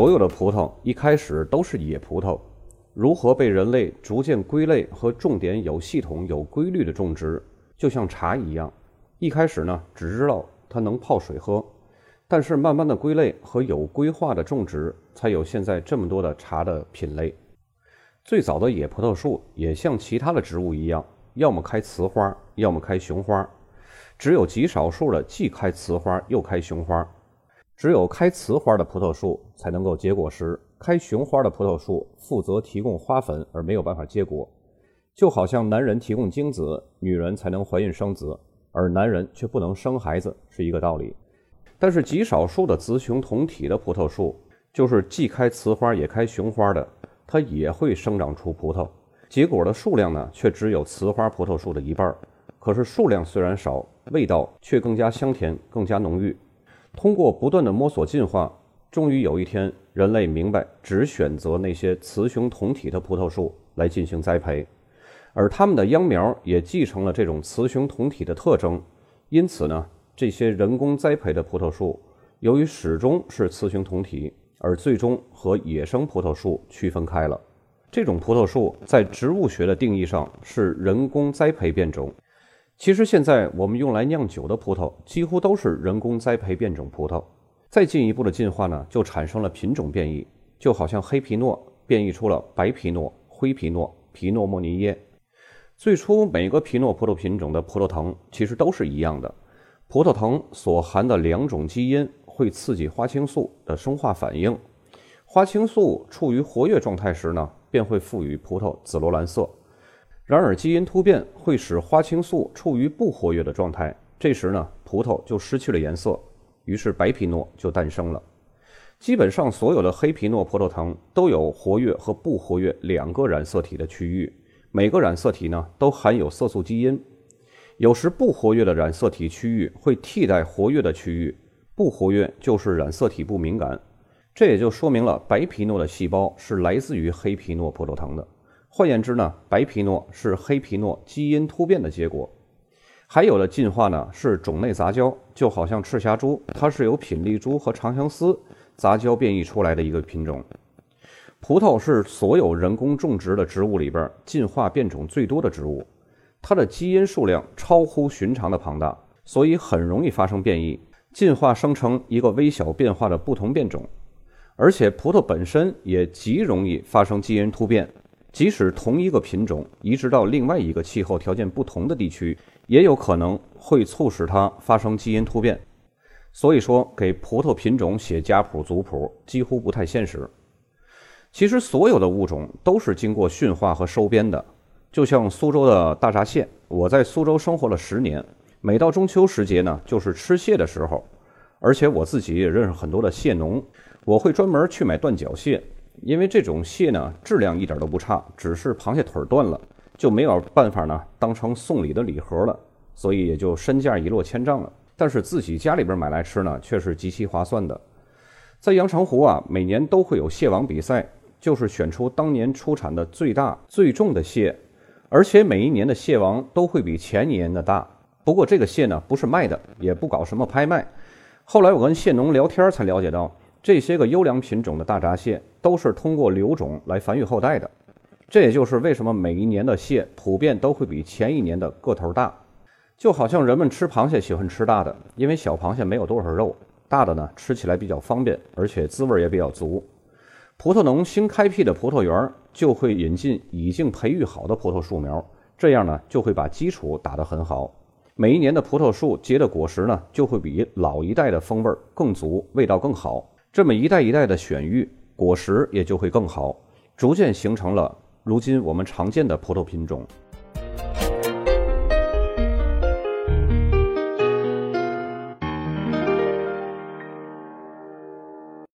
所有的葡萄一开始都是野葡萄，如何被人类逐渐归类和重点、有系统、有规律的种植，就像茶一样。一开始呢，只知道它能泡水喝，但是慢慢的归类和有规划的种植，才有现在这么多的茶的品类。最早的野葡萄树也像其他的植物一样，要么开雌花，要么开雄花，只有极少数的既开雌花又开雄花。只有开雌花的葡萄树才能够结果实，开雄花的葡萄树负责提供花粉，而没有办法结果。就好像男人提供精子，女人才能怀孕生子，而男人却不能生孩子，是一个道理。但是极少数的雌雄同体的葡萄树，就是既开雌花也开雄花的，它也会生长出葡萄，结果的数量呢，却只有雌花葡萄树的一半。可是数量虽然少，味道却更加香甜，更加浓郁。通过不断的摸索进化，终于有一天，人类明白只选择那些雌雄同体的葡萄树来进行栽培，而它们的秧苗也继承了这种雌雄同体的特征。因此呢，这些人工栽培的葡萄树，由于始终是雌雄同体，而最终和野生葡萄树区分开了。这种葡萄树在植物学的定义上是人工栽培变种。其实现在我们用来酿酒的葡萄几乎都是人工栽培变种葡萄，再进一步的进化呢，就产生了品种变异，就好像黑皮诺变异出了白皮诺、灰皮诺、皮诺莫尼耶。最初每个皮诺葡萄品种的葡萄藤其实都是一样的，葡萄藤所含的两种基因会刺激花青素的生化反应，花青素处于活跃状态时呢，便会赋予葡萄紫罗兰色。然而，基因突变会使花青素处于不活跃的状态，这时呢，葡萄就失去了颜色，于是白皮诺就诞生了。基本上所有的黑皮诺葡萄藤都有活跃和不活跃两个染色体的区域，每个染色体呢都含有色素基因。有时不活跃的染色体区域会替代活跃的区域，不活跃就是染色体不敏感。这也就说明了白皮诺的细胞是来自于黑皮诺葡萄藤的。换言之呢，白皮诺是黑皮诺基因突变的结果。还有的进化呢是种类杂交，就好像赤霞珠，它是由品丽珠和长相思杂交变异出来的一个品种。葡萄是所有人工种植的植物里边进化变种最多的植物，它的基因数量超乎寻常的庞大，所以很容易发生变异，进化生成一个微小变化的不同变种。而且葡萄本身也极容易发生基因突变。即使同一个品种移植到另外一个气候条件不同的地区，也有可能会促使它发生基因突变。所以说，给葡萄品种写家谱族谱几乎不太现实。其实，所有的物种都是经过驯化和收编的。就像苏州的大闸蟹，我在苏州生活了十年，每到中秋时节呢，就是吃蟹的时候。而且我自己也认识很多的蟹农，我会专门去买断脚蟹。因为这种蟹呢，质量一点都不差，只是螃蟹腿断了，就没有办法呢当成送礼的礼盒了，所以也就身价一落千丈了。但是自己家里边买来吃呢，却是极其划算的。在阳澄湖啊，每年都会有蟹王比赛，就是选出当年出产的最大最重的蟹，而且每一年的蟹王都会比前年的大。不过这个蟹呢，不是卖的，也不搞什么拍卖。后来我跟蟹农聊天才了解到。这些个优良品种的大闸蟹都是通过留种来繁育后代的，这也就是为什么每一年的蟹普遍都会比前一年的个头大。就好像人们吃螃蟹喜欢吃大的，因为小螃蟹没有多少肉，大的呢吃起来比较方便，而且滋味也比较足。葡萄农新开辟的葡萄园就会引进已经培育好的葡萄树苗，这样呢就会把基础打得很好。每一年的葡萄树结的果实呢就会比老一代的风味更足，味道更好。这么一代一代的选育，果实也就会更好，逐渐形成了如今我们常见的葡萄品种。